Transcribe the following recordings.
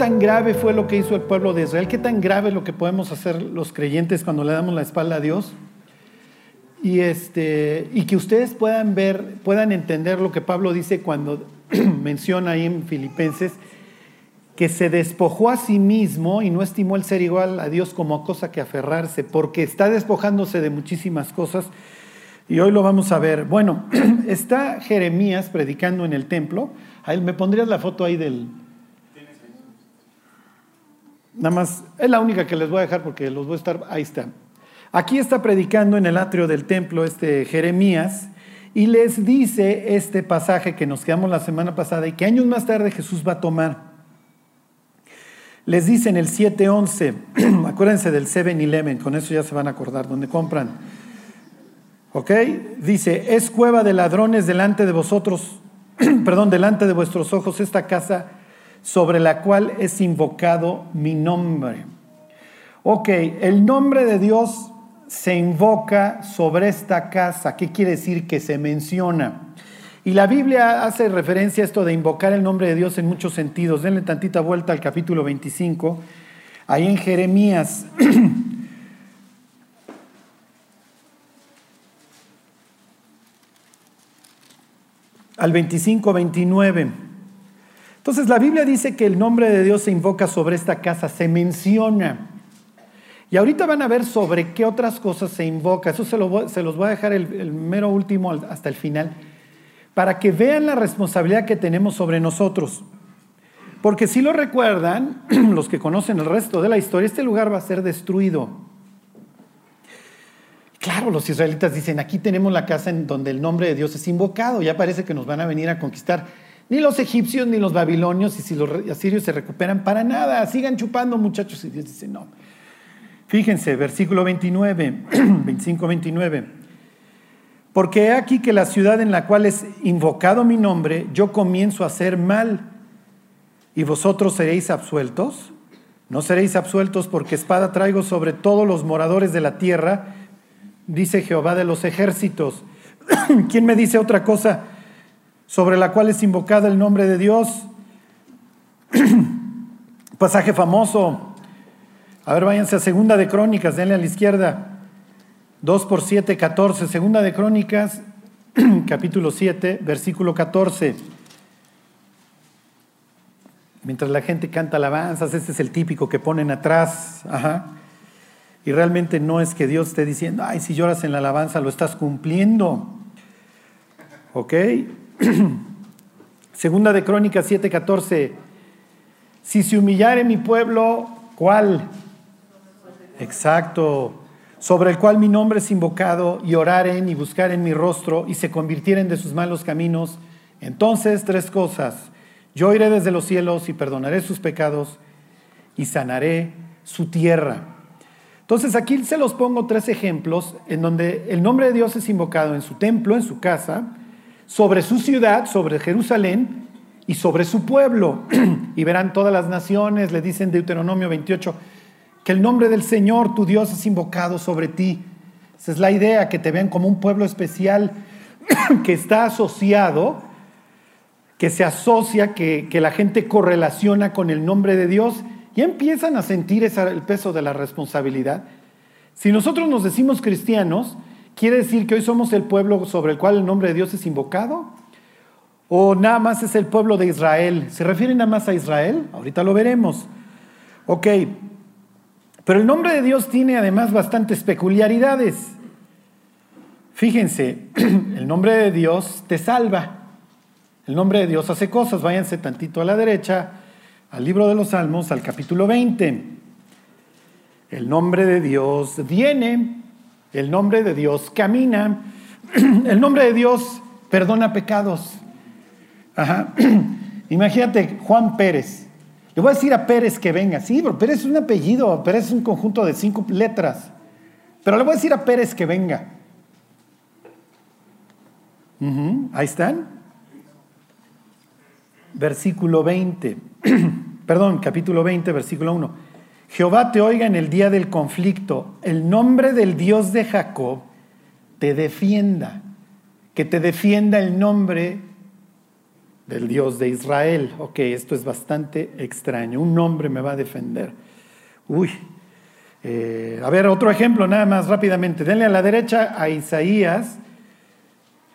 tan grave fue lo que hizo el pueblo de Israel? ¿Qué tan grave es lo que podemos hacer los creyentes cuando le damos la espalda a Dios? Y, este, y que ustedes puedan ver, puedan entender lo que Pablo dice cuando menciona ahí en Filipenses, que se despojó a sí mismo y no estimó el ser igual a Dios como cosa que aferrarse, porque está despojándose de muchísimas cosas. Y hoy lo vamos a ver. Bueno, está Jeremías predicando en el templo. Ahí, ¿Me pondrías la foto ahí del... Nada más, es la única que les voy a dejar porque los voy a estar... Ahí está. Aquí está predicando en el atrio del templo este Jeremías y les dice este pasaje que nos quedamos la semana pasada y que años más tarde Jesús va a tomar les dice en el 7.11, acuérdense del 7-Eleven, con eso ya se van a acordar, donde compran. ¿Ok? Dice, es cueva de ladrones delante de vosotros, perdón, delante de vuestros ojos esta casa sobre la cual es invocado mi nombre. Ok, el nombre de Dios se invoca sobre esta casa. ¿Qué quiere decir que se menciona? Y la Biblia hace referencia a esto de invocar el nombre de Dios en muchos sentidos. Denle tantita vuelta al capítulo 25, ahí en Jeremías. al 25, 29. Entonces la Biblia dice que el nombre de Dios se invoca sobre esta casa, se menciona. Y ahorita van a ver sobre qué otras cosas se invoca. Eso se, los voy a dejar el, el mero último hasta el final para que vean la responsabilidad que tenemos sobre nosotros. Porque si lo recuerdan, los que conocen el resto de la historia, este lugar va a ser destruido. Claro, los israelitas dicen, aquí tenemos la casa en donde el nombre de Dios es invocado, ya parece que nos van a venir a conquistar. Ni los egipcios ni los babilonios, y si los asirios se recuperan, para nada, sigan chupando muchachos. Y Dios dice, no. Fíjense, versículo 29, 25-29. Porque he aquí que la ciudad en la cual es invocado mi nombre, yo comienzo a hacer mal, y vosotros seréis absueltos. No seréis absueltos porque espada traigo sobre todos los moradores de la tierra, dice Jehová de los ejércitos. ¿Quién me dice otra cosa sobre la cual es invocado el nombre de Dios? Pasaje famoso. A ver, váyanse a segunda de Crónicas, denle a la izquierda. 2 por 7, 14. Segunda de Crónicas, capítulo 7, versículo 14. Mientras la gente canta alabanzas, este es el típico que ponen atrás. Ajá. Y realmente no es que Dios esté diciendo, ay, si lloras en la alabanza lo estás cumpliendo. ¿Ok? Segunda de Crónicas 7, 14. Si se humillare mi pueblo, ¿cuál? Exacto sobre el cual mi nombre es invocado, y oraren y buscaren mi rostro, y se convirtieren de sus malos caminos, entonces tres cosas, yo iré desde los cielos y perdonaré sus pecados, y sanaré su tierra. Entonces aquí se los pongo tres ejemplos en donde el nombre de Dios es invocado en su templo, en su casa, sobre su ciudad, sobre Jerusalén y sobre su pueblo. y verán todas las naciones, le dicen Deuteronomio 28, que el nombre del Señor, tu Dios, es invocado sobre ti. Esa es la idea, que te vean como un pueblo especial que está asociado, que se asocia, que, la gente correlaciona con el nombre de Dios y empiezan a sentir el peso de la responsabilidad. Si nosotros nos decimos cristianos, ¿quiere decir que hoy somos el pueblo sobre el cual el nombre de Dios es invocado? ¿O nada más es el pueblo de Israel? ¿Se refiere nada más a Israel? Ahorita lo veremos. Ok, pero el nombre de Dios tiene además bastantes peculiaridades. Fíjense, el nombre de Dios te salva. El nombre de Dios hace cosas. Váyanse tantito a la derecha, al libro de los Salmos, al capítulo 20. El nombre de Dios viene, el nombre de Dios camina, el nombre de Dios perdona pecados. Imagínate Juan Pérez. Le voy a decir a Pérez que venga. Sí, pero Pérez es un apellido, Pérez es un conjunto de cinco letras. Pero le voy a decir a Pérez que venga. Ahí están. Versículo 20. Perdón, capítulo 20, versículo 1. Jehová te oiga en el día del conflicto. El nombre del Dios de Jacob te defienda. Que te defienda el nombre del Dios de Israel. Ok, esto es bastante extraño. Un nombre me va a defender. Uy. Eh, a ver, otro ejemplo nada más rápidamente. Denle a la derecha a Isaías,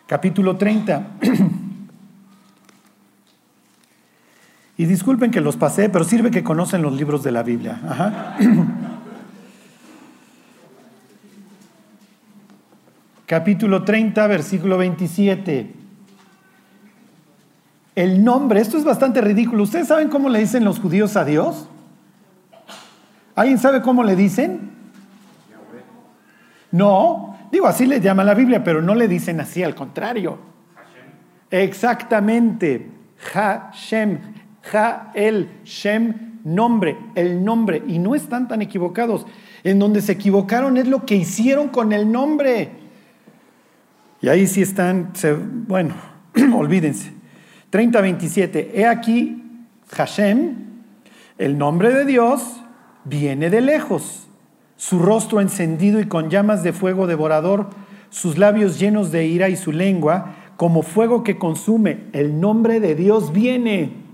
capítulo 30. y disculpen que los pasé, pero sirve que conocen los libros de la Biblia. Ajá. capítulo 30, versículo 27. El nombre, esto es bastante ridículo. ¿Ustedes saben cómo le dicen los judíos a Dios? ¿Alguien sabe cómo le dicen? No, digo, así le llama la Biblia, pero no le dicen así, al contrario. Exactamente. Ha-Shem, Ha-El, Shem, nombre, el nombre. Y no están tan equivocados. En donde se equivocaron es lo que hicieron con el nombre. Y ahí sí están, bueno, olvídense. 30-27, he aquí Hashem, el nombre de Dios, viene de lejos, su rostro encendido y con llamas de fuego devorador, sus labios llenos de ira y su lengua como fuego que consume. El nombre de Dios viene.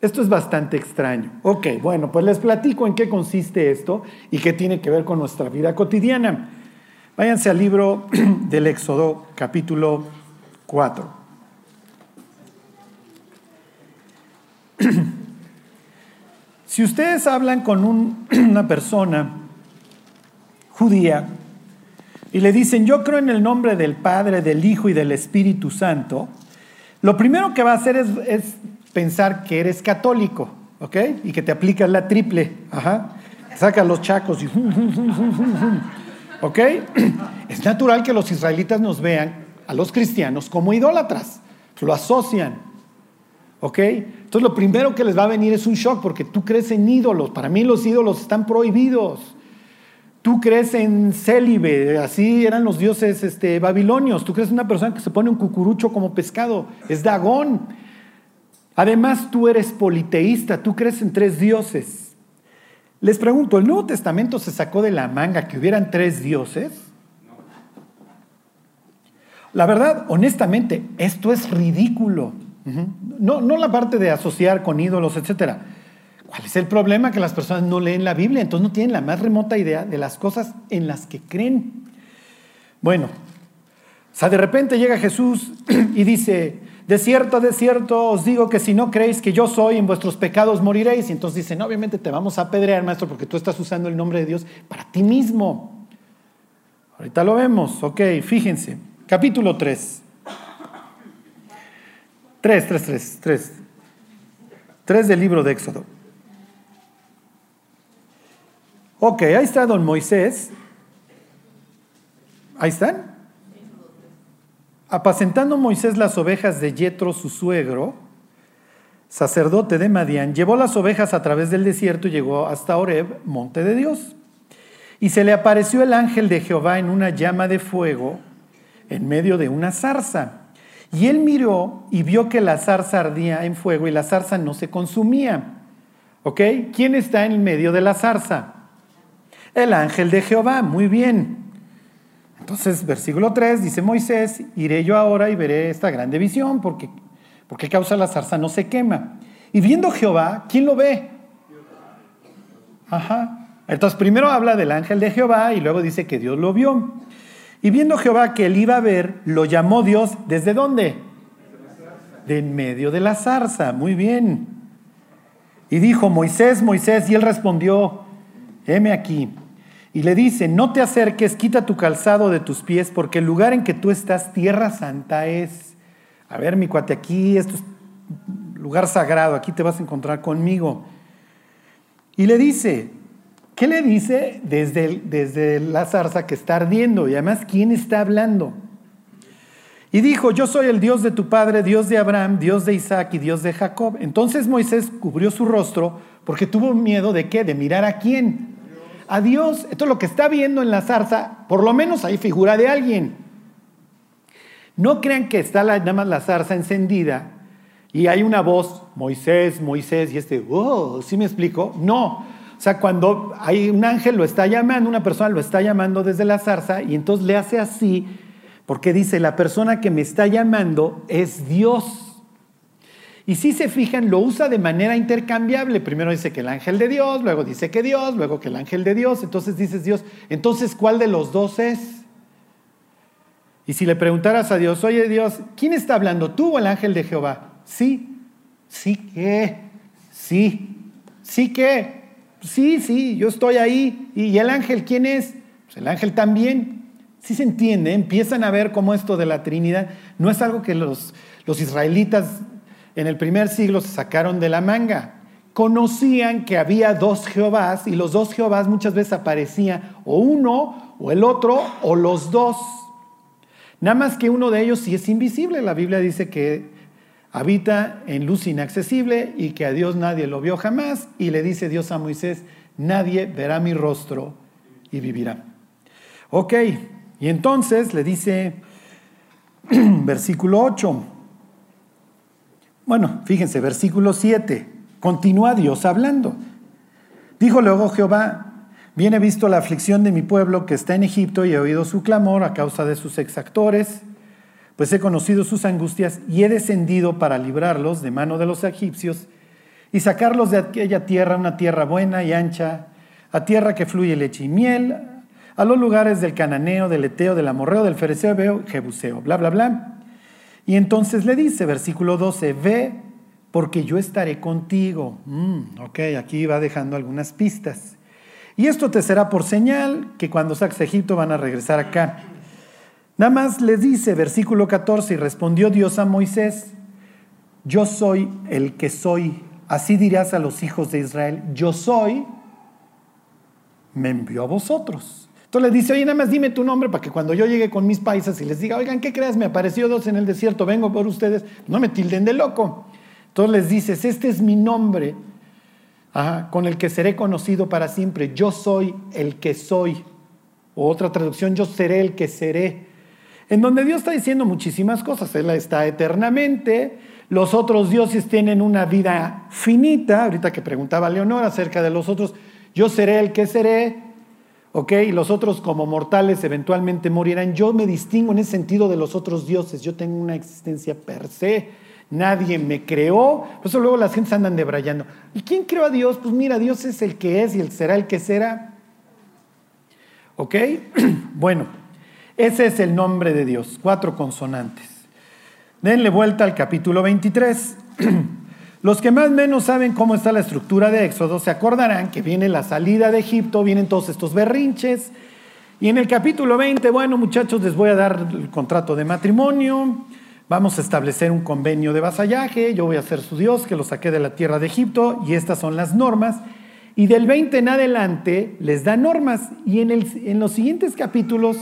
Esto es bastante extraño. Ok, bueno, pues les platico en qué consiste esto y qué tiene que ver con nuestra vida cotidiana. Váyanse al libro del Éxodo, capítulo 4. si ustedes hablan con una persona judía y le dicen, yo creo en el nombre del Padre, del Hijo y del Espíritu Santo, lo primero que va a hacer es, pensar que eres católico, ¿ok? Y que te aplicas la triple, ajá. Sacas los chacos y... ¿Ok? Es natural que los israelitas nos vean a los cristianos como idólatras, lo asocian. ¿Ok? Entonces lo primero que les va a venir es un shock porque tú crees en ídolos. Para mí los ídolos están prohibidos. Tú crees en célibe, así eran los dioses este, babilonios. Tú crees en una persona que se pone un cucurucho como pescado, es Dagón. Además tú eres politeísta, tú crees en tres dioses. Les pregunto, ¿el Nuevo Testamento se sacó de la manga que hubieran tres dioses? La verdad, honestamente, esto es ridículo no, no la parte de asociar con ídolos, etc. ¿Cuál es el problema? Que las personas no leen la Biblia, entonces no tienen la más remota idea de las cosas en las que creen. Bueno, o sea, de repente llega Jesús y dice, de cierto, de cierto os digo que si no creéis que yo soy, en vuestros pecados moriréis. Y entonces dicen, obviamente te vamos a apedrear, maestro, porque tú estás usando el nombre de Dios para ti mismo. Ahorita lo vemos, ok, fíjense. Capítulo 3. Tres, tres, tres, tres. Tres del libro de Éxodo. Ok, ahí está don Moisés. Ahí están. Apacentando Moisés las ovejas de Yetro, su suegro, sacerdote de Madián, llevó las ovejas a través del desierto y llegó hasta Oreb, monte de Dios. Y se le apareció el ángel de Jehová en una llama de fuego en medio de una zarza. Y él miró y vio que la zarza ardía en fuego y la zarza no se consumía. ¿Ok? ¿Quién está en medio de la zarza? El ángel de Jehová. Muy bien. Entonces, versículo 3 dice Moisés, iré yo ahora y veré esta grande visión, porque, porque causa la zarza no se quema. Y viendo Jehová, ¿quién lo ve? Ajá. Entonces, primero habla del ángel de Jehová y luego dice que Dios lo vio. Y viendo Jehová que él iba a ver, lo llamó Dios, ¿desde dónde? De en medio de la zarza, muy bien. Y dijo, Moisés, Moisés, y él respondió, heme aquí. Y le dice, no te acerques, quita tu calzado de tus pies, porque el lugar en que tú estás, tierra santa es. A ver, mi cuate, aquí esto es lugar sagrado, aquí te vas a encontrar conmigo. Y le dice, ¿Qué le dice desde, desde la zarza que está ardiendo? Y además, ¿quién está hablando? Y dijo, yo soy el Dios de tu padre, Dios de Abraham, Dios de Isaac y Dios de Jacob. Entonces Moisés cubrió su rostro porque tuvo miedo de qué? De mirar a quién. A Dios. Esto es lo que está viendo en la zarza, por lo menos hay figura de alguien. No crean que está la, nada más la zarza encendida y hay una voz, Moisés, Moisés, y este, oh, ¿sí me explico? No, o sea, cuando hay un ángel lo está llamando, una persona lo está llamando desde la zarza y entonces le hace así, porque dice, la persona que me está llamando es Dios. Y si se fijan, lo usa de manera intercambiable. Primero dice que el ángel de Dios, luego dice que Dios, luego que el ángel de Dios. Entonces dices Dios, entonces ¿cuál de los dos es? Y si le preguntaras a Dios, oye Dios, ¿quién está hablando, tú o el ángel de Jehová? Sí, sí que, sí, sí que, sí, sí, yo estoy ahí. ¿Y el ángel quién es? Pues el ángel también. Sí se entiende, empiezan a ver cómo esto de la Trinidad no es algo que los, los israelitas en el primer siglo se sacaron de la manga. Conocían que había dos Jehovás y los dos Jehovás muchas veces aparecían o uno o el otro o los dos. Nada más que uno de ellos sí es invisible. La Biblia dice que habita en luz inaccesible y que a Dios nadie lo vio jamás. Y le dice Dios a Moisés, nadie verá mi rostro y vivirá. Ok, y entonces le dice, versículo 8, bueno, fíjense, versículo 7. Continúa Dios hablando. Dijo luego Jehová, bien he visto la aflicción de mi pueblo que está en Egipto y he oído su clamor a causa de sus exactores, pues he conocido sus angustias y he descendido para librarlos de mano de los egipcios y sacarlos de aquella tierra, una tierra buena y ancha, a tierra que fluye leche y miel, a los lugares del cananeo, del eteo, del amorreo, del fereceo, jebuseo, bla, bla, bla. Y entonces le dice, versículo 12, ve porque yo estaré contigo. Mm, ok, aquí va dejando algunas pistas. Y esto te será por señal que cuando saques Egipto van a regresar acá. Nada más le dice, versículo 14, y respondió Dios a Moisés, yo soy el que soy. Así dirás a los hijos de Israel, yo soy, me envió a vosotros. Entonces le dice, oye, nada más dime tu nombre para que cuando yo llegue con mis paisas y les diga, oigan, ¿qué crees? Me apareció dos en el desierto, vengo por ustedes, no me tilden de loco. Entonces les dices, este es mi nombre, con el que seré conocido para siempre. Yo soy el que soy. O otra traducción, yo seré el que seré. En donde Dios está diciendo muchísimas cosas. Él está eternamente. Los otros dioses tienen una vida finita. Ahorita que preguntaba Leonor acerca de los otros, yo seré el que seré. ¿Ok? Y los otros como mortales eventualmente morirán. Yo me distingo en ese sentido de los otros dioses. Yo tengo una existencia per se. Nadie me creó. Por eso luego las gentes andan debrayando. ¿Y quién creó a Dios? Pues mira, Dios es el que es y él será el que será. ¿Ok? Bueno, ese es el nombre de Dios. Cuatro consonantes. Denle vuelta al capítulo 23. Los que más o menos saben cómo está la estructura de Éxodo se acordarán que viene la salida de Egipto, vienen todos estos berrinches. Y en el capítulo 20, bueno muchachos, les voy a dar el contrato de matrimonio, vamos a establecer un convenio de vasallaje, yo voy a ser su Dios que lo saqué de la tierra de Egipto y estas son las normas. Y del 20 en adelante les da normas y en, en los siguientes capítulos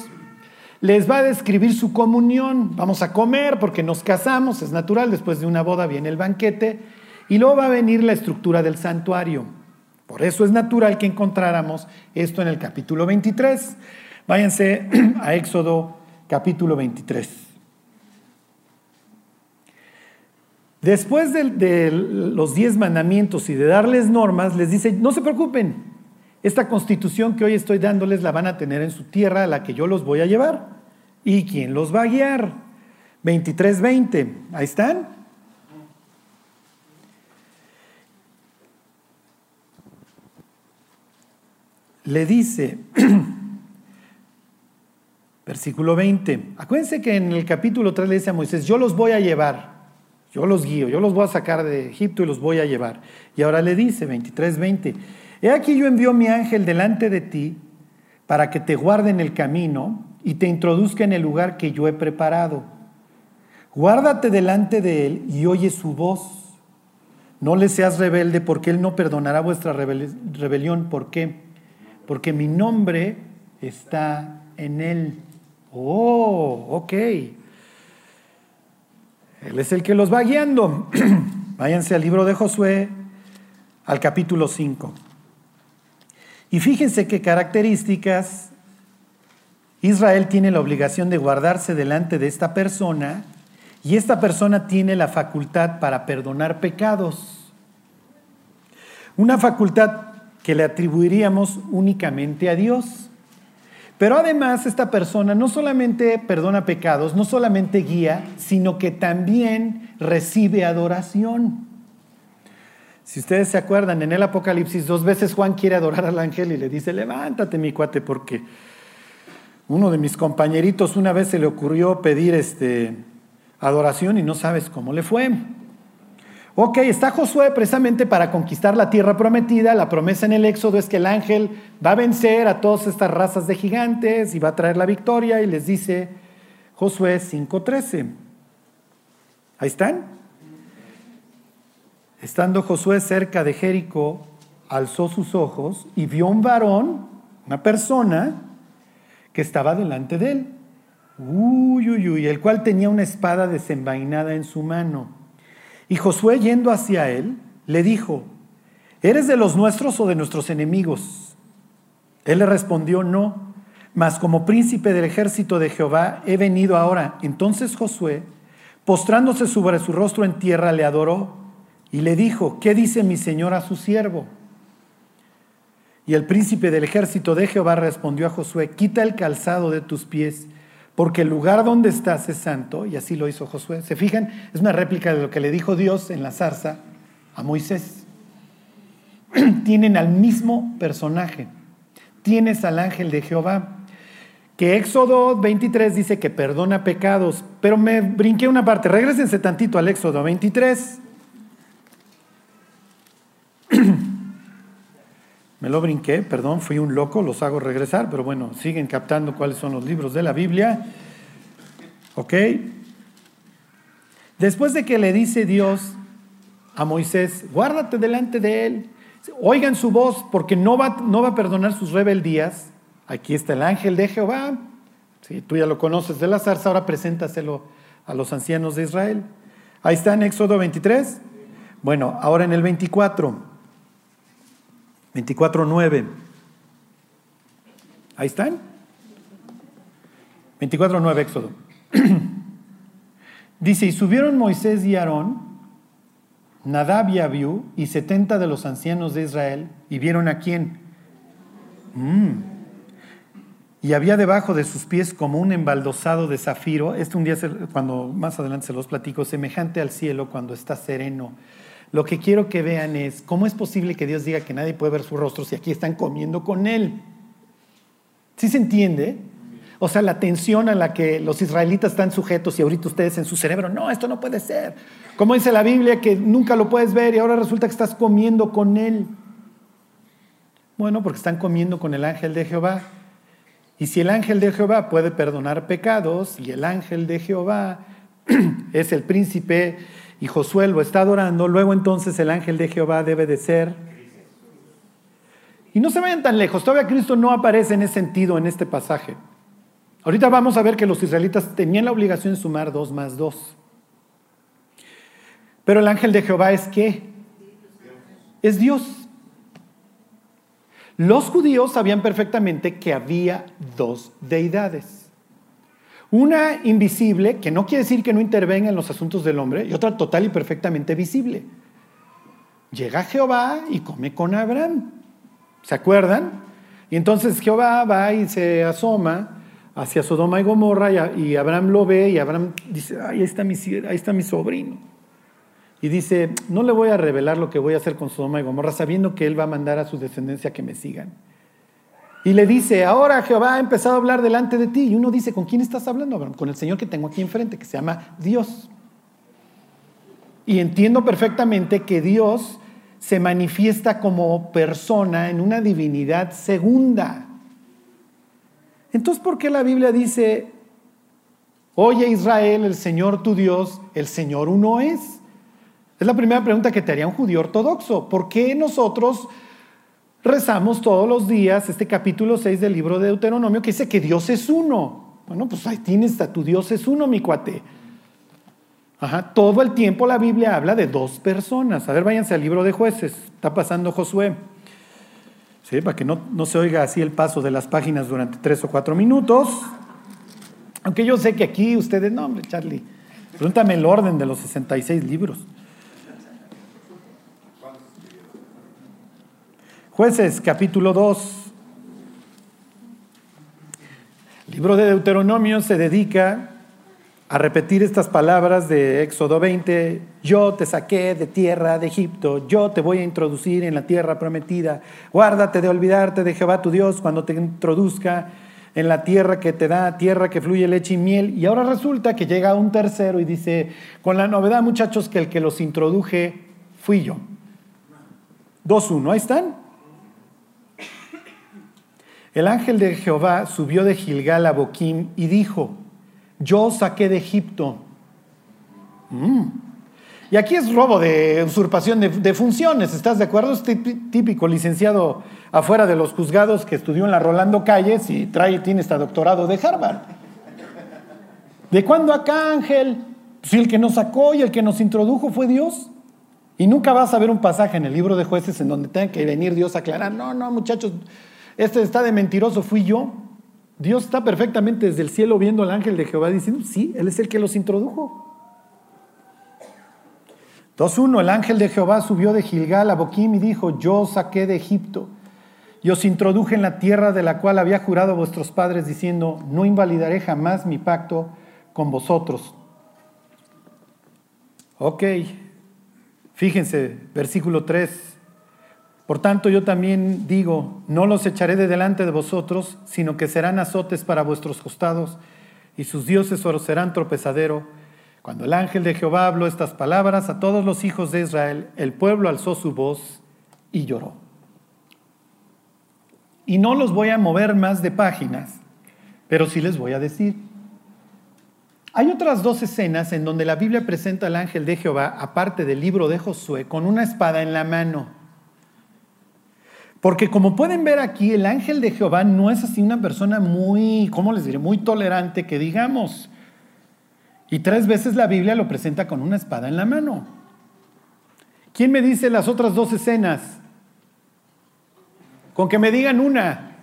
les va a describir su comunión. Vamos a comer porque nos casamos, es natural, después de una boda viene el banquete y luego va a venir la estructura del santuario. Por eso es natural que encontráramos esto en el capítulo 23. Váyanse a Éxodo capítulo 23. Después de, los diez mandamientos y de darles normas, les dice, no se preocupen, esta constitución que hoy estoy dándoles la van a tener en su tierra a la que yo los voy a llevar. ¿Y quién los va a guiar? 23-20, ahí están. Le dice, versículo 20, acuérdense que en el capítulo 3 le dice a Moisés, yo los voy a llevar, yo los guío, yo los voy a sacar de Egipto y los voy a llevar. Y ahora le dice, 23, 20, he aquí yo envío mi ángel delante de ti para que te guarde en el camino y te introduzca en el lugar que yo he preparado. Guárdate delante de él y oye su voz. No le seas rebelde porque él no perdonará vuestra rebelión. ¿Por qué? Porque mi nombre está en él. Oh, ok. Él es el que los va guiando. Váyanse al libro de Josué, al capítulo 5. Y fíjense qué características Israel tiene la obligación de guardarse delante de esta persona y esta persona tiene la facultad para perdonar pecados. Una facultad que le atribuiríamos únicamente a Dios. Pero además esta persona no solamente perdona pecados, no solamente guía, sino que también recibe adoración. Si ustedes se acuerdan, en el Apocalipsis dos veces Juan quiere adorar al ángel y le dice, levántate mi cuate, porque uno de mis compañeritos una vez se le ocurrió pedir este, adoración y no sabes cómo le fue. Ok, está Josué precisamente para conquistar la tierra prometida. La promesa en el Éxodo es que el ángel va a vencer a todas estas razas de gigantes y va a traer la victoria y les dice Josué 5.13. Ahí están. Estando Josué cerca de Jericó, alzó sus ojos y vio un varón, una persona, que estaba delante de él. Uy, uy, uy, el cual tenía una espada desenvainada en su mano. Y Josué yendo hacia él, le dijo, ¿eres de los nuestros o de nuestros enemigos? Él le respondió, no, mas como príncipe del ejército de Jehová he venido ahora. Entonces Josué, postrándose sobre su rostro en tierra, le adoró y le dijo, ¿qué dice mi señor a su siervo? Y el príncipe del ejército de Jehová respondió a Josué, quita el calzado de tus pies porque el lugar donde estás es santo, y así lo hizo Josué. ¿Se fijan? Es una réplica de lo que le dijo Dios en la zarza a Moisés. Tienen al mismo personaje. Tienes al ángel de Jehová, que Éxodo 23 dice que perdona pecados, pero me brinqué una parte. Regrésense tantito al Éxodo 23. Me lo brinqué, perdón, fui un loco, los hago regresar, pero bueno, siguen captando cuáles son los libros de la Biblia. ¿Ok? Después de que le dice Dios a Moisés, guárdate delante de él, oigan su voz porque no va, no va a perdonar sus rebeldías. Aquí está el ángel de Jehová. Si tú ya lo conoces de la zarza, ahora preséntaselo a los ancianos de Israel. Ahí está en Éxodo 23. Bueno, ahora en el 24. 24.9. Ahí están. 24.9 Éxodo. Dice, y subieron Moisés y Aarón, Nadab y Abiú, y setenta de los ancianos de Israel, y vieron a quién. Mm. Y había debajo de sus pies como un embaldosado de zafiro. Este un día, cuando más adelante se los platico, semejante al cielo cuando está sereno lo que quiero que vean es cómo es posible que Dios diga que nadie puede ver su rostro si aquí están comiendo con Él. ¿Sí se entiende? O sea, la tensión a la que los israelitas están sujetos y ahorita ustedes en su cerebro, no, esto no puede ser. Como dice la Biblia que nunca lo puedes ver y ahora resulta que estás comiendo con Él. Bueno, porque están comiendo con el ángel de Jehová. Y si el ángel de Jehová puede perdonar pecados y el ángel de Jehová es el príncipe y Josué lo está adorando, luego entonces el ángel de Jehová debe de ser. Y no se vayan tan lejos, todavía Cristo no aparece en ese sentido en este pasaje. Ahorita vamos a ver que los israelitas tenían la obligación de sumar dos más dos. Pero el ángel de Jehová es qué? Es Dios. Los judíos sabían perfectamente que había dos deidades. Una invisible, que no quiere decir que no intervenga en los asuntos del hombre, y otra total y perfectamente visible. Llega Jehová y come con Abraham. ¿Se acuerdan? Y entonces Jehová va y se asoma hacia Sodoma y Gomorra y, Abraham lo ve y Abraham dice, ahí está, mi, ahí está mi sobrino. Y dice, no le voy a revelar lo que voy a hacer con Sodoma y Gomorra sabiendo que él va a mandar a su descendencia que me sigan. Y le dice, ahora Jehová ha empezado a hablar delante de ti. Y uno dice, ¿con quién estás hablando, Con el Señor que tengo aquí enfrente, que se llama Dios. Y entiendo perfectamente que Dios se manifiesta como persona en una divinidad segunda. Entonces, ¿por qué la Biblia dice, oye Israel, el Señor tu Dios, el Señor uno es? Es la primera pregunta que te haría un judío ortodoxo. ¿Por qué nosotros rezamos todos los días este capítulo 6 del libro de Deuteronomio que dice que Dios es uno. Bueno, pues ahí tienes a tu Dios es uno, mi cuate. Ajá, todo el tiempo la Biblia habla de dos personas. A ver, váyanse al libro de jueces. Está pasando Josué. Sí, para que no, no se oiga así el paso de las páginas durante tres o cuatro minutos. Aunque yo sé que aquí ustedes, no, hombre, Charlie, pregúntame el orden de los 66 libros. Jueces capítulo 2. libro de Deuteronomio se dedica a repetir estas palabras de Éxodo 20, yo te saqué de tierra de Egipto, yo te voy a introducir en la tierra prometida, guárdate de olvidarte de Jehová tu Dios cuando te introduzca en la tierra que te da, tierra que fluye leche y miel. Y ahora resulta que llega un tercero y dice, con la novedad muchachos que el que los introduje fui yo. 2.1, ahí están. El ángel de Jehová subió de Gilgal a Boquim y dijo, yo saqué de Egipto. Mm. Y aquí es robo de usurpación de, funciones, ¿estás de acuerdo? Es típico licenciado afuera de los juzgados que estudió en la Rolando Calles y trae, tiene este doctorado de Harvard. ¿De cuándo acá, Ángel? Si el que nos sacó y el que nos introdujo fue Dios. Y nunca vas a ver un pasaje en el libro de jueces en donde tenga que venir Dios a aclarar, no, no, muchachos, este está de mentiroso, fui yo. Dios está perfectamente desde el cielo viendo al ángel de Jehová diciendo, sí, Él es el que los introdujo. 2.1, el ángel de Jehová subió de Gilgal a Boquim y dijo, yo saqué de Egipto y os introduje en la tierra de la cual había jurado vuestros padres diciendo, no invalidaré jamás mi pacto con vosotros. Ok, fíjense, versículo 3. Por tanto, yo también digo, no los echaré de delante de vosotros, sino que serán azotes para vuestros costados, y sus dioses os serán tropezadero. Cuando el ángel de Jehová habló estas palabras a todos los hijos de Israel, el pueblo alzó su voz y lloró. Y no los voy a mover más de páginas, pero sí les voy a decir. Hay otras dos escenas en donde la Biblia presenta al ángel de Jehová, aparte del libro de Josué, con una espada en la mano. Porque como pueden ver aquí, el ángel de Jehová no es así una persona muy, ¿cómo les diré? Muy tolerante que digamos. Y tres veces la Biblia lo presenta con una espada en la mano. ¿Quién me dice las otras dos escenas? Con que me digan una.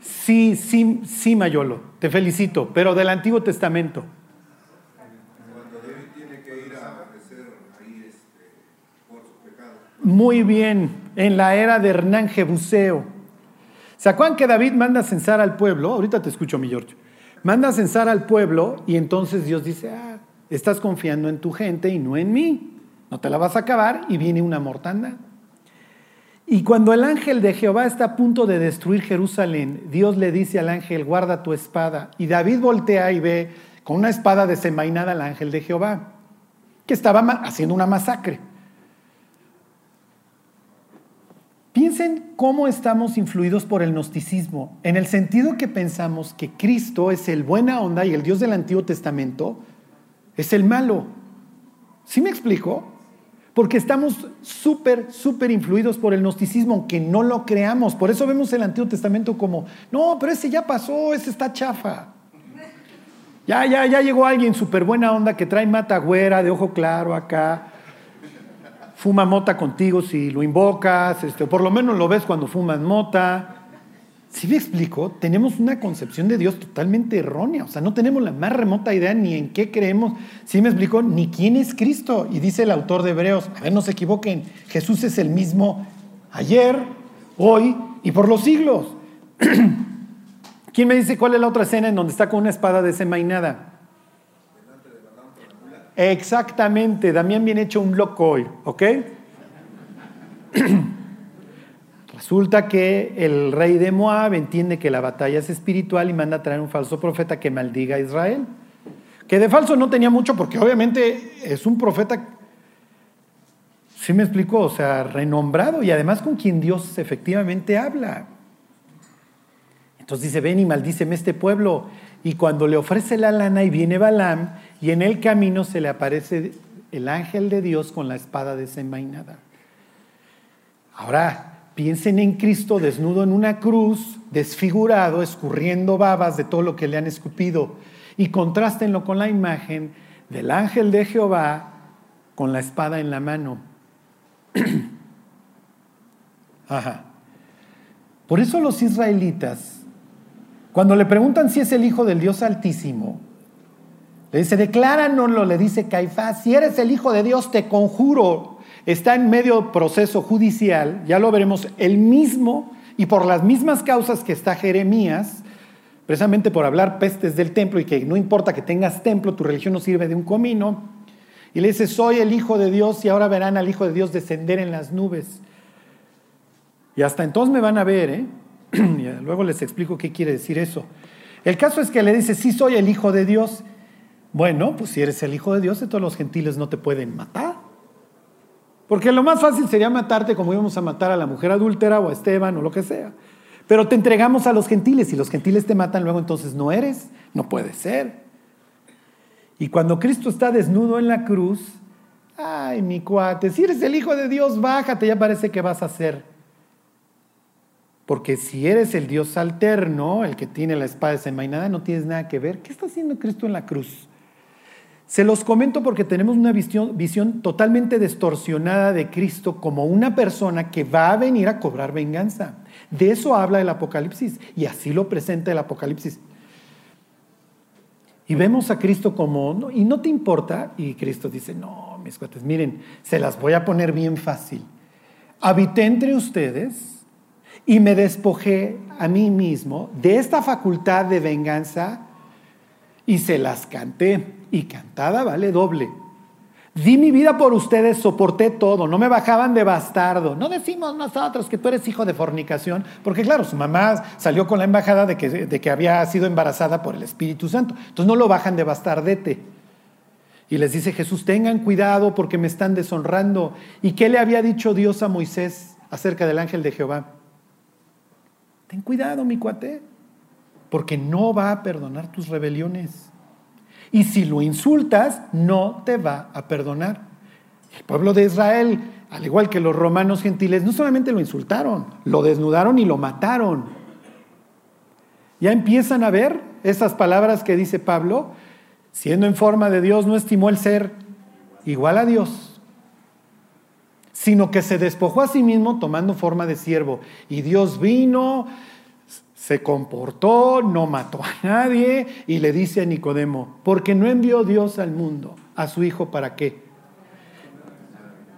Sí, sí, sí, Mayolo, te felicito, pero del Antiguo Testamento. Muy bien, en la era de Hernán Jebuseo. ¿Se acuerdan que David manda censar al pueblo? Ahorita te escucho, mi George. Manda a censar al pueblo y entonces Dios dice, ah, estás confiando en tu gente y no en mí. No te la vas a acabar y viene una mortanda. Y cuando el ángel de Jehová está a punto de destruir Jerusalén, Dios le dice al ángel, guarda tu espada. Y David voltea y ve con una espada desenvainada al ángel de Jehová, que estaba haciendo una masacre. Piensen cómo estamos influidos por el gnosticismo, en el sentido que pensamos que Cristo es el buena onda y el Dios del Antiguo Testamento es el malo. ¿Sí me explico? Porque estamos súper, súper influidos por el gnosticismo, aunque no lo creamos. Por eso vemos el Antiguo Testamento como, no, pero ese ya pasó, ese está chafa. Ya, ya, ya llegó alguien súper buena onda que trae mata güera de ojo claro acá fuma mota contigo si lo invocas, este, por lo menos lo ves cuando fumas mota. Si me explico, tenemos una concepción de Dios totalmente errónea, o sea, no tenemos la más remota idea ni en qué creemos, si me explico, ni quién es Cristo. Y dice el autor de Hebreos, a ver, no se equivoquen, Jesús es el mismo ayer, hoy y por los siglos. ¿Quién me dice cuál es la otra escena en donde está con una espada desenvainada? Exactamente, Damián viene hecho un loco hoy, ¿ok? Resulta que el rey de Moab entiende que la batalla es espiritual y manda a traer un falso profeta que maldiga a Israel. Que de falso no tenía mucho porque obviamente es un profeta, ¿sí me explico? O sea, renombrado y además con quien Dios efectivamente habla. Entonces dice, ven y maldíceme este pueblo. Y cuando le ofrece la lana y viene Balaam, y en el camino se le aparece el ángel de Dios con la espada desenvainada. Ahora, piensen en Cristo desnudo en una cruz, desfigurado, escurriendo babas de todo lo que le han escupido, y contrástenlo con la imagen del ángel de Jehová con la espada en la mano. Ajá. Por eso los israelitas cuando le preguntan si es el Hijo del Dios Altísimo, le dice, decláranoslo, le dice Caifás, si eres el Hijo de Dios, te conjuro. Está en medio proceso judicial, ya lo veremos, el mismo y por las mismas causas que está Jeremías, precisamente por hablar pestes del templo y que no importa que tengas templo, tu religión no sirve de un comino. Y le dice, soy el Hijo de Dios y ahora verán al Hijo de Dios descender en las nubes. Y hasta entonces me van a ver, ¿eh? y luego les explico qué quiere decir eso. El caso es que le dice, sí soy el Hijo de Dios. Bueno, pues si eres el Hijo de Dios, todos los gentiles no te pueden matar. Porque lo más fácil sería matarte como íbamos a matar a la mujer adúltera o a Esteban o lo que sea. Pero te entregamos a los gentiles y los gentiles te matan, luego entonces no eres, no puede ser. Y cuando Cristo está desnudo en la cruz, ay, mi cuate, si eres el Hijo de Dios, bájate, ya parece que vas a ser. Porque si eres el Dios alterno, el que tiene la espada desenvainada, no tienes nada que ver. ¿Qué está haciendo Cristo en la cruz? Se los comento porque tenemos una visión, visión, totalmente distorsionada de Cristo como una persona que va a venir a cobrar venganza. De eso habla el Apocalipsis y así lo presenta el Apocalipsis. Y vemos a Cristo como, y no te importa, y Cristo dice, no, mis cuates, miren, se las voy a poner bien fácil. Habité entre ustedes y me despojé a mí mismo de esta facultad de venganza y se las canté y cantada vale doble. Di mi vida por ustedes, soporté todo, no me bajaban de bastardo. No decimos nosotros que tú eres hijo de fornicación, porque claro, su mamá salió con la embajada de que, de que había sido embarazada por el Espíritu Santo. Entonces no lo bajan de bastardete. Y les dice Jesús, tengan cuidado porque me están deshonrando. ¿Y qué le había dicho Dios a Moisés acerca del ángel de Jehová? Ten cuidado, mi cuate, porque no va a perdonar tus rebeliones. Y si lo insultas, no te va a perdonar. El pueblo de Israel, al igual que los romanos gentiles, no solamente lo insultaron, lo desnudaron y lo mataron. Ya empiezan a ver esas palabras que dice Pablo, siendo en forma de Dios, no estimó el ser igual a Dios, sino que se despojó a sí mismo tomando forma de siervo. Y Dios vino, se comportó, no mató a nadie y le dice a Nicodemo, porque no envió Dios al mundo a su Hijo para qué.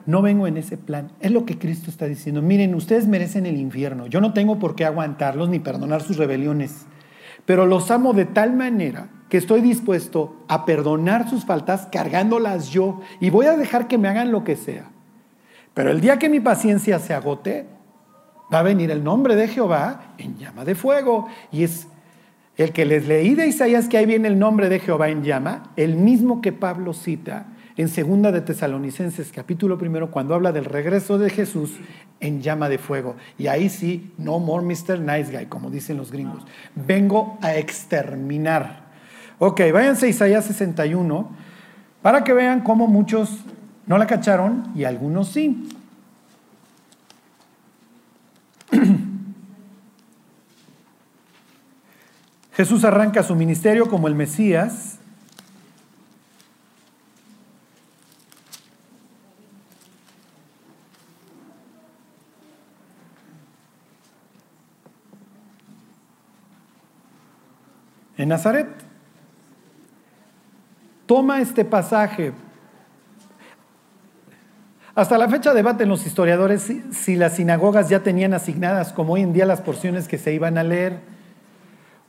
No vengo en ese plan. Es lo que Cristo está diciendo. Miren, ustedes merecen el infierno. Yo no tengo por qué aguantarlos ni perdonar sus rebeliones. Pero los amo de tal manera que estoy dispuesto a perdonar sus faltas cargándolas yo y voy a dejar que me hagan lo que sea. Pero el día que mi paciencia se agote, va a venir el nombre de Jehová en llama de fuego. Y es el que les leí de Isaías que ahí viene el nombre de Jehová en llama, el mismo que Pablo cita en segunda de Tesalonicenses capítulo primero cuando habla del regreso de Jesús en llama de fuego. Y ahí sí, no more Mr. Nice Guy, como dicen los gringos. Vengo a exterminar. Ok, váyanse a Isaías 61 para que vean cómo muchos no la cacharon y algunos sí. Jesús arranca su ministerio como el Mesías. En Nazaret. Toma este pasaje hasta la fecha debaten los historiadores si, las sinagogas ya tenían asignadas como hoy en día las porciones que se iban a leer.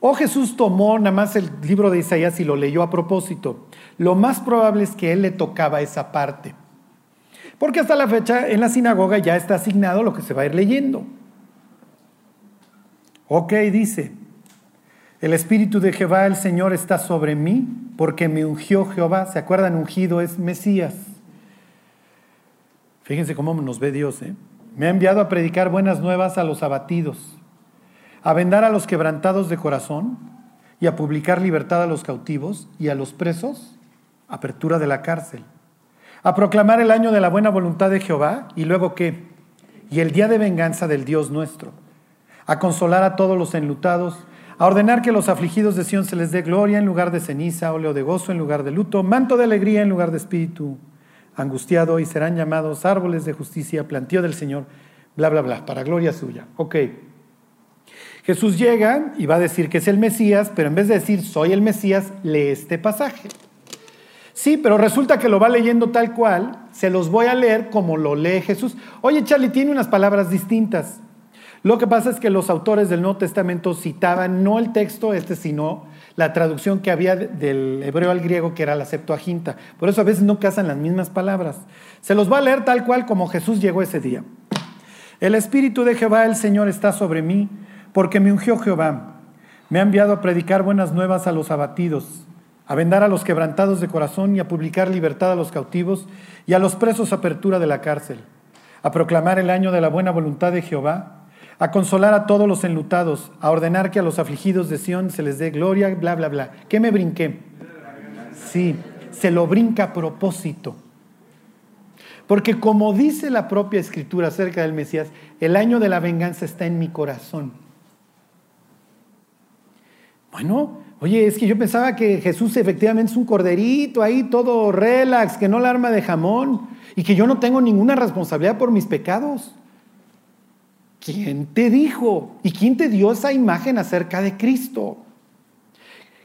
O Jesús tomó nada más el libro de Isaías y lo leyó a propósito. Lo más probable es que él le tocaba esa parte. Porque hasta la fecha en la sinagoga ya está asignado lo que se va a ir leyendo. Ok, dice, el Espíritu de Jehová, el Señor, está sobre mí porque me ungió Jehová. ¿Se acuerdan? Ungido es Mesías Fíjense cómo nos ve Dios. ¿eh? Me ha enviado a predicar buenas nuevas a los abatidos, a vendar a los quebrantados de corazón y a publicar libertad a los cautivos y a los presos, apertura de la cárcel, a proclamar el año de la buena voluntad de Jehová y luego qué, y el día de venganza del Dios nuestro, a consolar a todos los enlutados, a ordenar que los afligidos de Sión se les dé gloria en lugar de ceniza, óleo de gozo en lugar de luto, manto de alegría en lugar de espíritu angustiado y serán llamados árboles de justicia, plantío del Señor, bla, bla, bla, para gloria suya. Ok. Jesús llega y va a decir que es el Mesías, pero en vez de decir soy el Mesías, lee este pasaje. Sí, pero resulta que lo va leyendo tal cual, se los voy a leer como lo lee Jesús. Oye, Charlie, tiene unas palabras distintas. Lo que pasa es que los autores del Nuevo Testamento citaban no el texto este, sino la traducción que había del hebreo al griego, que era la Septuaginta. Por eso a veces no casan las mismas palabras. Se los va a leer tal cual como Jesús llegó ese día. El Espíritu de Jehová, el Señor, está sobre mí, porque me ungió Jehová. Me ha enviado a predicar buenas nuevas a los abatidos, a vendar a los quebrantados de corazón y a publicar libertad a los cautivos y a los presos apertura de la cárcel, a proclamar el año de la buena voluntad de Jehová a consolar a todos los enlutados, a ordenar que a los afligidos de Sión se les dé gloria, bla, bla, bla. ¿Qué me brinqué? Sí, se lo brinca a propósito. Porque como dice la propia escritura acerca del Mesías, el año de la venganza está en mi corazón. Bueno, oye, es que yo pensaba que Jesús efectivamente es un corderito ahí, todo relax, que no la arma de jamón, y que yo no tengo ninguna responsabilidad por mis pecados. ¿Quién te dijo? ¿Y quién te dio esa imagen acerca de Cristo?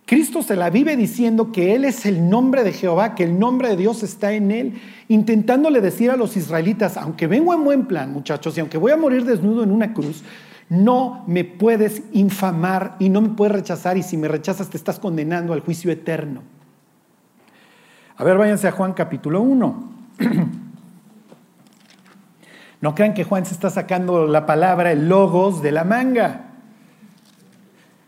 Cristo se la vive diciendo que Él es el nombre de Jehová, que el nombre de Dios está en Él, intentándole decir a los israelitas, aunque vengo en buen plan, muchachos, y aunque voy a morir desnudo en una cruz, no me puedes infamar y no me puedes rechazar, y si me rechazas te estás condenando al juicio eterno. A ver, váyanse a Juan capítulo 1. No crean que Juan se está sacando la palabra, el logos, de la manga.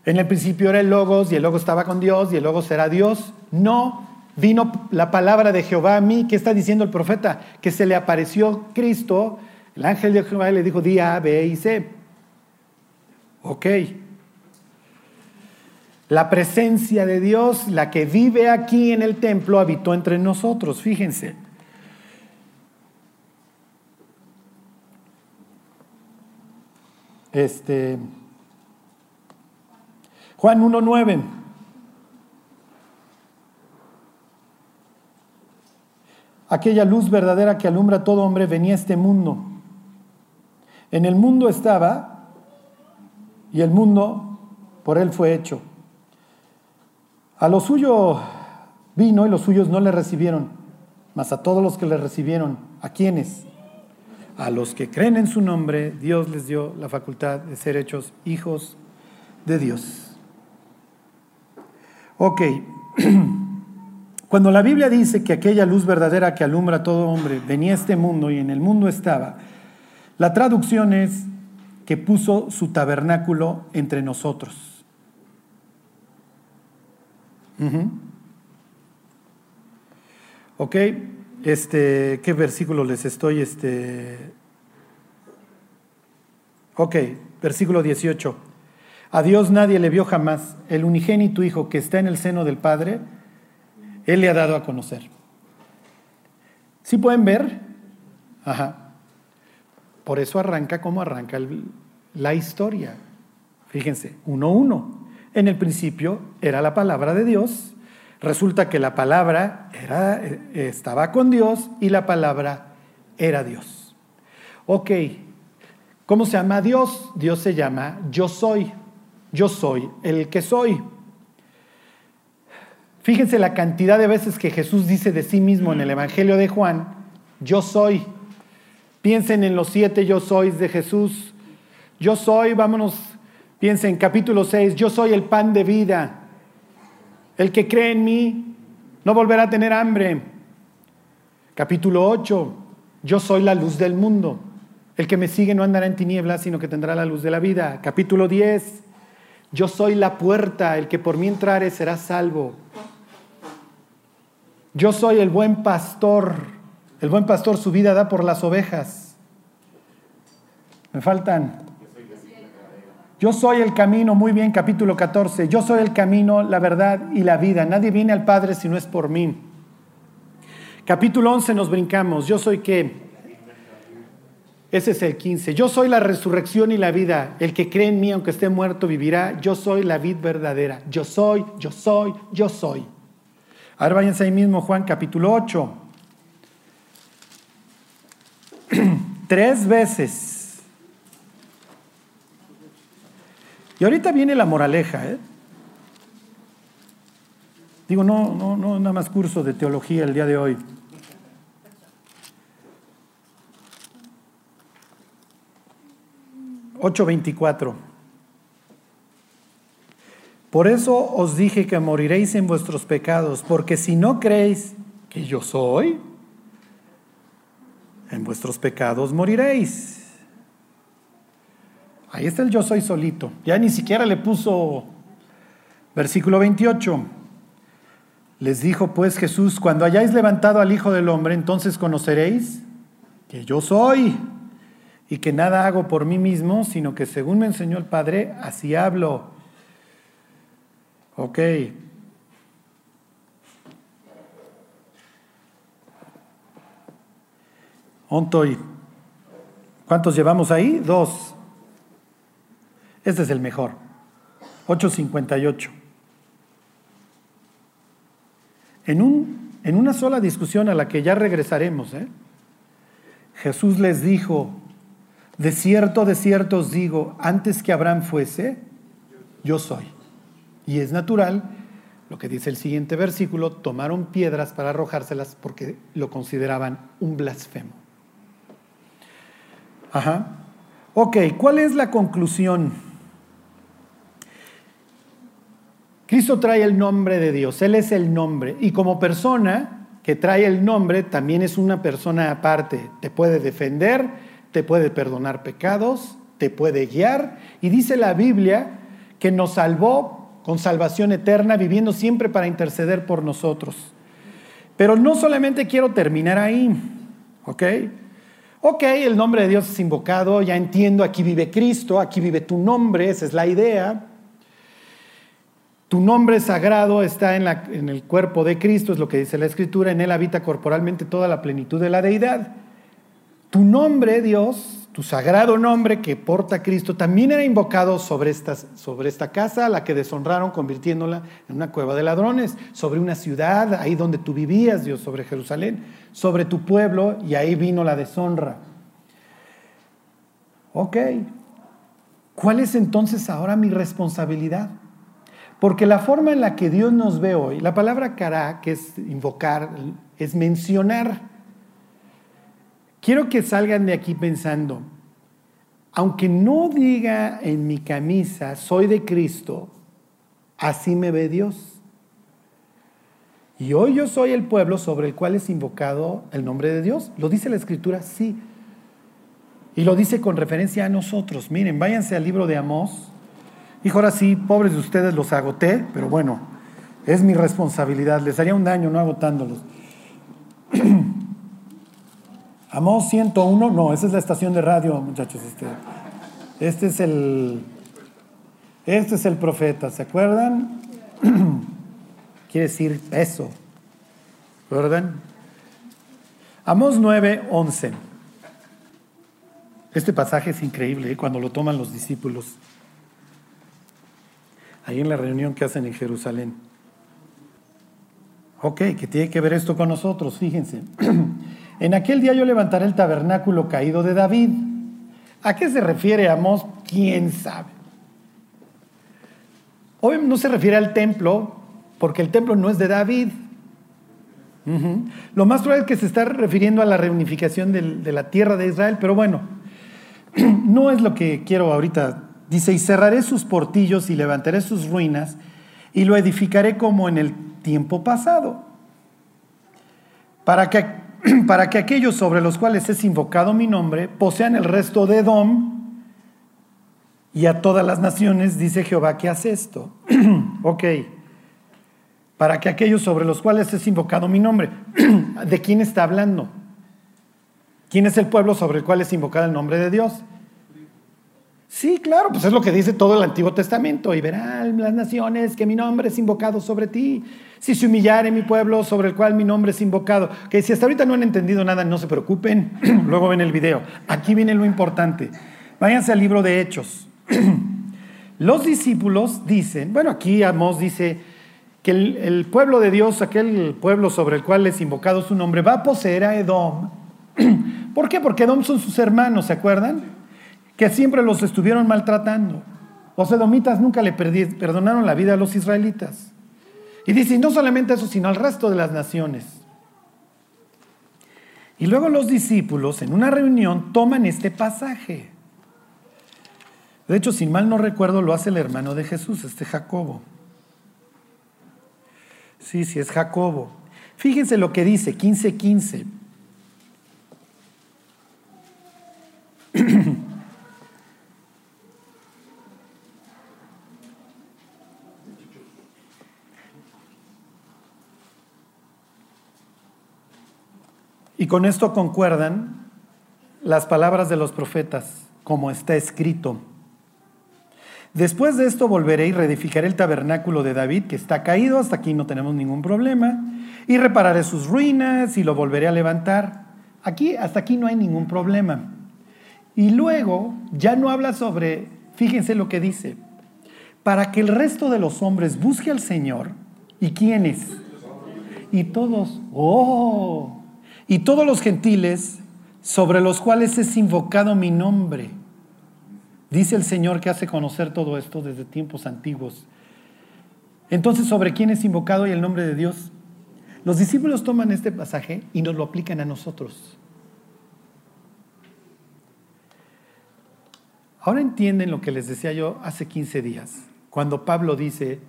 En el principio era el logos y el logos estaba con Dios y el logos era Dios. No, vino la palabra de Jehová a mí. ¿Qué está diciendo el profeta? Que se le apareció Cristo, el ángel de Jehová le dijo día A, B y C. Ok. La presencia de Dios, la que vive aquí en el templo, habitó entre nosotros. Fíjense. Este, Juan 1.9. Aquella luz verdadera que alumbra a todo hombre venía a este mundo. En el mundo estaba y el mundo por él fue hecho. A lo suyo vino y los suyos no le recibieron, mas a todos los que le recibieron, ¿a quiénes? A los que creen en su nombre, Dios les dio la facultad de ser hechos hijos de Dios. Ok, cuando la Biblia dice que aquella luz verdadera que alumbra a todo hombre venía a este mundo y en el mundo estaba, la traducción es que puso su tabernáculo entre nosotros. Ok, este, ¿qué versículo les estoy? Este... Ok, versículo 18. A Dios nadie le vio jamás. El unigénito Hijo que está en el seno del Padre, Él le ha dado a conocer. ¿Sí pueden ver? Ajá. Por eso arranca como arranca la historia. Fíjense, 1.1. En el principio era la palabra de Dios Resulta que la palabra era, eh, estaba con Dios y la palabra era Dios. Ok, ¿cómo se llama Dios? Dios se llama yo soy. Yo soy el que soy. Fíjense la cantidad de veces que Jesús dice de sí mismo en el Evangelio de Juan, yo soy. Piensen en los siete yo sois de Jesús. Yo soy, vámonos, piensen, capítulo 6, yo soy el pan de vida. El que cree en mí no volverá a tener hambre. Capítulo 8. Yo soy la luz del mundo. El que me sigue no andará en tinieblas, sino que tendrá la luz de la vida. Capítulo 10. Yo soy la puerta. El que por mí entrare será salvo. Yo soy el buen pastor. El buen pastor su vida da por las ovejas. Me faltan yo soy el camino, muy bien, capítulo 14. Yo soy el camino, la verdad y la vida. Nadie viene al Padre si no es por mí. Capítulo 11 nos brincamos. Yo soy qué? Ese es el 15. Yo soy la resurrección y la vida. El que cree en mí, aunque esté muerto, vivirá. Yo soy la vid verdadera. Yo soy, yo soy, yo soy. Ahora váyanse ahí mismo, Juan, capítulo 8. Tres veces Y ahorita viene la moraleja, ¿eh? Digo, no, no, no, nada más curso de teología el día de hoy. 8:24. Por eso os dije que moriréis en vuestros pecados, porque si no creéis que yo soy, en vuestros pecados moriréis. Ahí está el yo soy solito. Ya ni siquiera le puso versículo 28. Les dijo pues Jesús, cuando hayáis levantado al Hijo del Hombre, entonces conoceréis que yo soy y que nada hago por mí mismo, sino que según me enseñó el Padre, así hablo. Ok. Ontoy. ¿Cuántos llevamos ahí? Dos. Este es el mejor. 858. En, un, en una sola discusión a la que ya regresaremos, ¿eh? Jesús les dijo, de cierto, de cierto os digo, antes que Abraham fuese, yo soy. Y es natural, lo que dice el siguiente versículo, tomaron piedras para arrojárselas porque lo consideraban un blasfemo. Ajá. Ok, ¿cuál es la conclusión? Cristo trae el nombre de Dios, Él es el nombre. Y como persona que trae el nombre, también es una persona aparte. Te puede defender, te puede perdonar pecados, te puede guiar. Y dice la Biblia que nos salvó con salvación eterna, viviendo siempre para interceder por nosotros. Pero no solamente quiero terminar ahí, ¿ok? Ok, el nombre de Dios es invocado, ya entiendo, aquí vive Cristo, aquí vive tu nombre, esa es la idea. Tu nombre sagrado está en, el cuerpo de Cristo, es lo que dice la Escritura, en él habita corporalmente toda la plenitud de la deidad. Tu nombre, Dios, tu sagrado nombre que porta Cristo, también era invocado sobre, sobre esta casa, la que deshonraron convirtiéndola en una cueva de ladrones, sobre una ciudad, ahí donde tú vivías, Dios, sobre Jerusalén, sobre tu pueblo, y ahí vino la deshonra. Ok, ¿cuál es entonces ahora mi responsabilidad? Porque la forma en la que Dios nos ve hoy, la palabra cara, que es invocar, es mencionar. Quiero que salgan de aquí pensando, aunque no diga en mi camisa, soy de Cristo, así me ve Dios. Y hoy yo soy el pueblo sobre el cual es invocado el nombre de Dios. ¿Lo dice la Escritura? Sí. Y lo dice con referencia a nosotros. Miren, váyanse al libro de Amós. Hijo, ahora sí, pobres de ustedes los agoté, pero bueno, es mi responsabilidad. Les haría un daño no agotándolos. Amós 101, no, esa es la estación de radio, muchachos. Este, este es el, este es el profeta, ¿se acuerdan? Quiere decir peso, ¿recuerdan? Amós 9, 11. Este pasaje es increíble ¿eh? cuando lo toman los discípulos, ahí en la reunión que hacen en Jerusalén. Ok, que tiene que ver esto con nosotros, fíjense. En aquel día yo levantaré el tabernáculo caído de David. ¿A qué se refiere Amós? ¿Quién sabe? Hoy no se refiere al templo, porque el templo no es de David. Lo más probable es que se está refiriendo a la reunificación de la tierra de Israel, pero bueno, no es lo que quiero ahorita. Dice, y cerraré sus portillos y levantaré sus ruinas y lo edificaré como en el tiempo pasado, para que para que aquellos sobre los cuales es invocado mi nombre posean el resto de Edom y a todas las naciones, dice Jehová, que hace esto. ok. Para que aquellos sobre los cuales es invocado mi nombre. ¿De quién está hablando? ¿Quién es el pueblo sobre el cual es invocado el nombre de Dios? Sí, claro, pues es lo que dice todo el Antiguo Testamento. Y verán las naciones que mi nombre es invocado sobre ti. Si se humillare mi pueblo sobre el cual mi nombre es invocado. Que si hasta ahorita no han entendido nada, no se preocupen. Luego ven el video. Aquí viene lo importante. Váyanse al libro de Hechos. Los discípulos dicen, bueno, aquí Amós dice que el, pueblo de Dios, aquel pueblo sobre el cual es invocado su nombre, va a poseer a Edom. ¿Por qué? Porque Edom son sus hermanos, ¿se acuerdan? que siempre los estuvieron maltratando. Los edomitas nunca le perdonaron la vida a los israelitas. Y dice, no solamente eso, sino al resto de las naciones. Y luego los discípulos en una reunión toman este pasaje. De hecho, sin mal no recuerdo, lo hace el hermano de Jesús, este Jacobo. Sí, sí, es Jacobo. Fíjense lo que dice, 15:15. y con esto concuerdan las palabras de los profetas, como está escrito. Después de esto volveré y reedificaré el tabernáculo de David, que está caído, hasta aquí no tenemos ningún problema, y repararé sus ruinas y lo volveré a levantar. Aquí, hasta aquí no hay ningún problema. Y luego ya no habla sobre, fíjense lo que dice, para que el resto de los hombres busque al Señor. ¿Y quiénes? Y todos, oh, y todos los gentiles sobre los cuales es invocado mi nombre. Dice el Señor que hace conocer todo esto desde tiempos antiguos. Entonces, ¿sobre quién es invocado y el nombre de Dios? Los discípulos toman este pasaje y nos lo aplican a nosotros. Ahora entienden lo que les decía yo hace 15 días, cuando Pablo dice,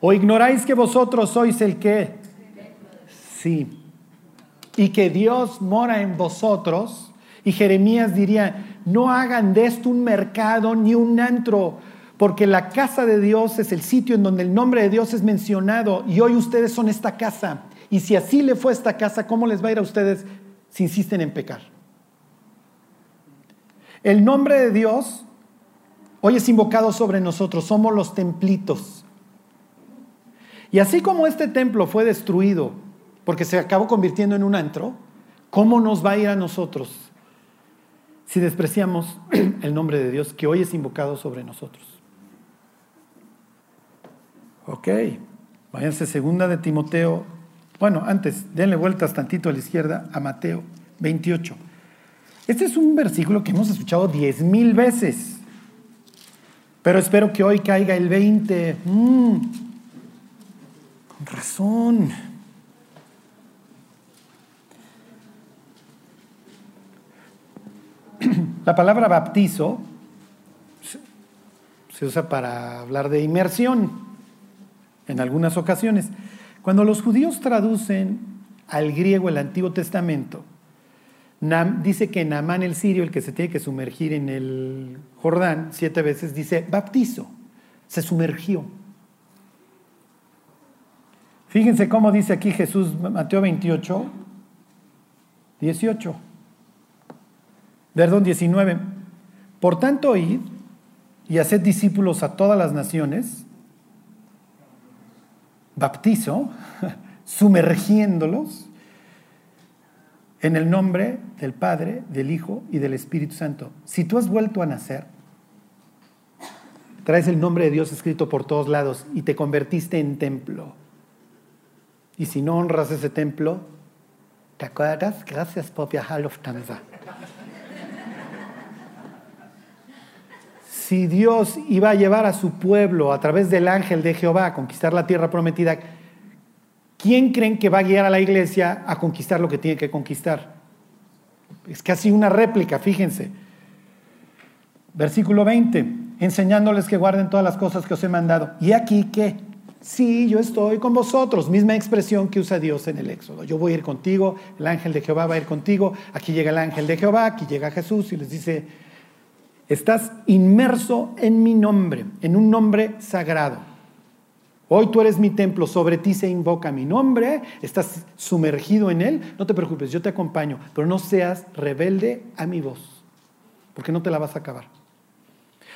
¿o ignoráis que vosotros sois el qué? Sí. Y que Dios mora en vosotros. Y Jeremías diría, no hagan de esto un mercado ni un antro, porque la casa de Dios es el sitio en donde el nombre de Dios es mencionado y hoy ustedes son esta casa. Y si así le fue esta casa, ¿cómo les va a ir a ustedes si insisten en pecar? El nombre de Dios hoy es invocado sobre nosotros, somos los templitos. Y así como este templo fue destruido porque se acabó convirtiendo en un antro, ¿cómo nos va a ir a nosotros si despreciamos el nombre de Dios que hoy es invocado sobre nosotros? Ok, váyanse segunda de Timoteo. Bueno, antes, denle vueltas tantito a la izquierda a Mateo 28. Este es un versículo que hemos escuchado diez mil veces, pero espero que hoy caiga el 20. Mm, con razón. La palabra baptizo se usa para hablar de inmersión en algunas ocasiones. Cuando los judíos traducen al griego el Antiguo Testamento, dice que Namán el sirio, el que se tiene que sumergir en el Jordán siete veces, dice baptizo, se sumergió. Fíjense cómo dice aquí Jesús, Mateo 28, 18. Perdón, 19. Por tanto, id y haced discípulos a todas las naciones, baptizo, sumergiéndolos en el nombre del Padre, del Hijo y del Espíritu Santo. Si tú has vuelto a nacer, traes el nombre de Dios escrito por todos lados y te convertiste en templo. Y si no honras ese templo, ¿te acuerdas? Gracias por viajar Lufthansa. Si Dios iba a llevar a su pueblo a través del ángel de Jehová a conquistar la tierra prometida, ¿quién creen que va a guiar a la iglesia a conquistar lo que tiene que conquistar? Es casi una réplica, fíjense. Versículo 20, enseñándoles que guarden todas las cosas que os he mandado. ¿Y aquí qué? Sí, yo estoy con vosotros. Misma expresión que usa Dios en el Éxodo. Yo voy a ir contigo, el ángel de Jehová va a ir contigo. Aquí llega el ángel de Jehová, aquí llega Jesús y les dice, estás inmerso en mi nombre, en un nombre sagrado. Hoy tú eres mi templo, sobre ti se invoca mi nombre, estás sumergido en él, no te preocupes, yo te acompaño, pero no seas rebelde a mi voz, porque no te la vas a acabar.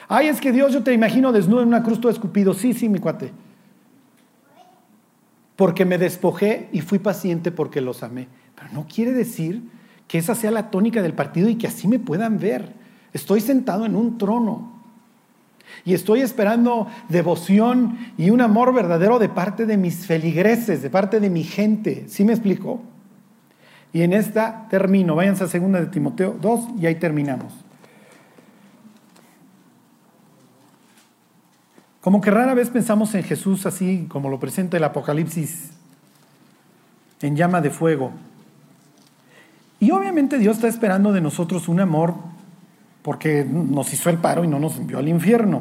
Ay, es que Dios, yo te imagino desnudo en una cruz todo escupido. Sí, sí, mi cuate. Porque me despojé y fui paciente porque los amé. Pero no quiere decir que esa sea la tónica del partido y que así me puedan ver. Estoy sentado en un trono. Y estoy esperando devoción y un amor verdadero de parte de mis feligreses, de parte de mi gente. ¿Sí me explico? Y en esta termino. Váyanse a segunda de Timoteo 2 y ahí terminamos. Como que rara vez pensamos en Jesús así como lo presenta el Apocalipsis, en llama de fuego. Y obviamente Dios está esperando de nosotros un amor porque nos hizo el paro y no nos envió al infierno.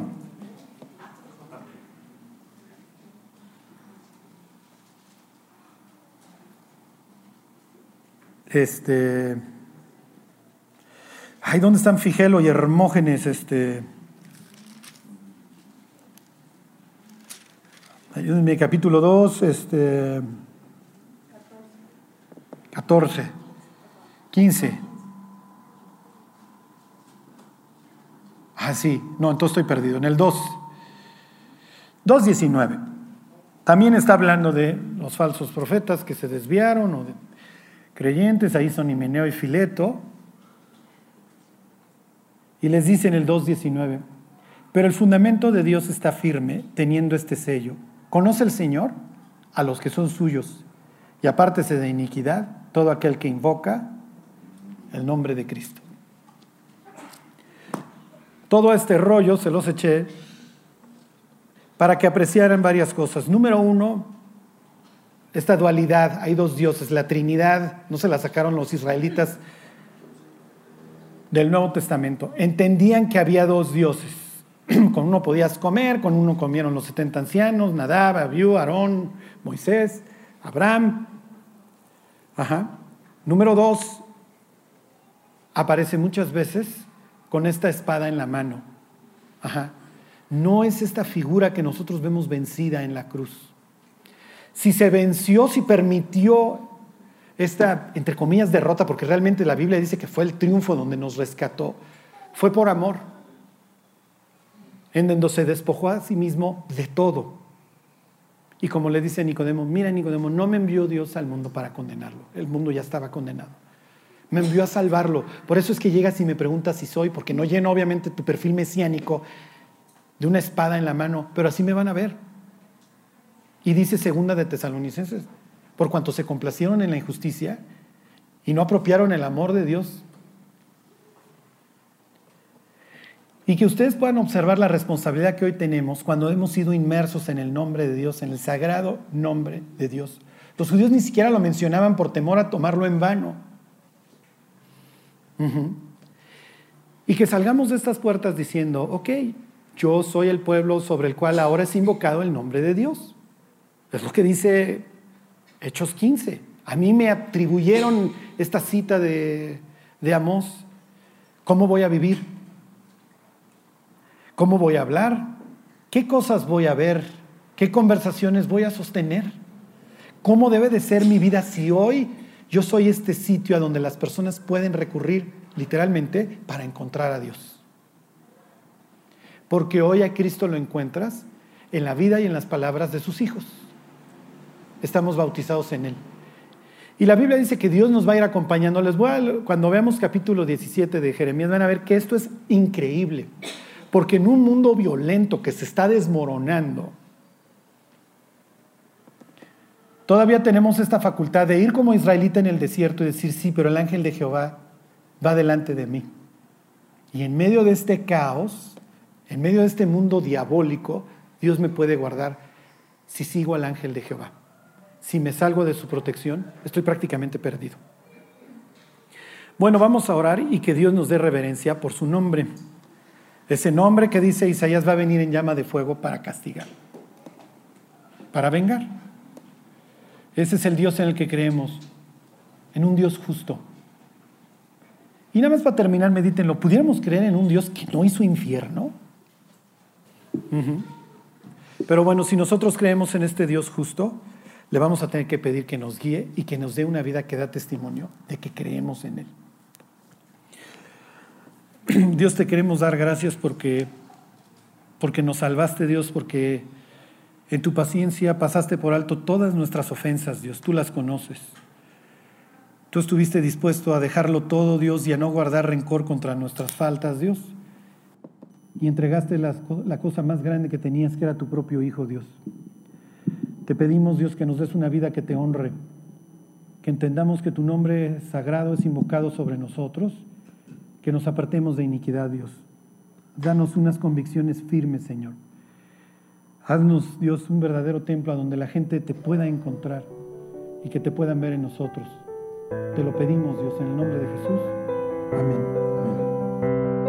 Este. Ay, ¿dónde están Figelo y Hermógenes? Este. Ayúdenme, capítulo 2, este. 14, 15. Ah, sí, no, entonces estoy perdido. En el 2, 2.19. También está hablando de los falsos profetas que se desviaron o de creyentes, ahí son Himeneo y Fileto. Y les dice en el 2.19, pero el fundamento de Dios está firme teniendo este sello. Conoce el Señor a los que son suyos y apártese de iniquidad todo aquel que invoca el nombre de Cristo. Todo este rollo se los eché para que apreciaran varias cosas. Número uno, esta dualidad, hay dos dioses, la Trinidad, no se la sacaron los israelitas del Nuevo Testamento. Entendían que había dos dioses. Con uno podías comer, con uno comieron los 70 ancianos, Nadab, Abiú, Aarón, Moisés, Abraham. Ajá. Número dos, aparece muchas veces con esta espada en la mano. No es esta figura que nosotros vemos vencida en la cruz. Si se venció, si permitió esta, entre comillas, derrota, porque realmente la Biblia dice que fue el triunfo donde nos rescató, fue por amor, en donde se despojó a sí mismo de todo. Y como le dice Nicodemo, mira Nicodemo, no me envió Dios al mundo para condenarlo, el mundo ya estaba condenado. Me envió a salvarlo. Por eso es que llegas y me preguntas si soy, porque no lleno obviamente tu perfil mesiánico de una espada en la mano, pero así me van a ver. Y dice segunda de Tesalonicenses, por cuanto se complacieron en la injusticia y no apropiaron el amor de Dios. Y que ustedes puedan observar la responsabilidad que hoy tenemos cuando hemos sido inmersos en el nombre de Dios, en el sagrado nombre de Dios. Los judíos ni siquiera lo mencionaban por temor a tomarlo en vano. Y que salgamos de estas puertas diciendo, ok, yo soy el pueblo sobre el cual ahora es invocado el nombre de Dios. Es lo que dice Hechos 15. A mí me atribuyeron esta cita de, de Amós. ¿Cómo voy a vivir? ¿Cómo voy a hablar? ¿Qué cosas voy a ver? ¿Qué conversaciones voy a sostener? ¿Cómo debe de ser mi vida si hoy yo soy este sitio a donde las personas pueden recurrir literalmente para encontrar a Dios? Porque hoy a Cristo lo encuentras en la vida y en las palabras de sus hijos estamos bautizados en Él. Y la Biblia dice que Dios nos va a ir acompañando. Les voy a, cuando veamos capítulo 17 de Jeremías, van a ver que esto es increíble. Porque en un mundo violento que se está desmoronando, todavía tenemos esta facultad de ir como israelita en el desierto y decir, sí, pero el ángel de Jehová va delante de mí. Y en medio de este caos, en medio de este mundo diabólico, Dios me puede guardar si sigo al ángel de Jehová si me salgo de su protección, estoy prácticamente perdido. Bueno, vamos a orar y que Dios nos dé reverencia por su nombre. Ese nombre que dice Isaías va a venir en llama de fuego para castigar, para vengar. Ese es el Dios en el que creemos, en un Dios justo. Y nada más para terminar, medítenlo, ¿pudiéramos creer en un Dios que no hizo infierno? Pero bueno, si nosotros creemos en este Dios justo, le vamos a tener que pedir que nos guíe y que nos dé una vida que da testimonio de que creemos en Él. Dios te queremos dar gracias porque, porque nos salvaste, Dios, porque en tu paciencia pasaste por alto todas nuestras ofensas, Dios, tú las conoces. Tú estuviste dispuesto a dejarlo todo, Dios, y a no guardar rencor contra nuestras faltas, Dios. Y entregaste la, la cosa más grande que tenías, que era tu propio Hijo, Dios. Te pedimos, Dios, que nos des una vida que te honre, que entendamos que tu nombre sagrado es invocado sobre nosotros, que nos apartemos de iniquidad, Dios. Danos unas convicciones firmes, Señor. Haznos, Dios, un verdadero templo a donde la gente te pueda encontrar y que te puedan ver en nosotros. Te lo pedimos, Dios, en el nombre de Jesús. Amén. Amén.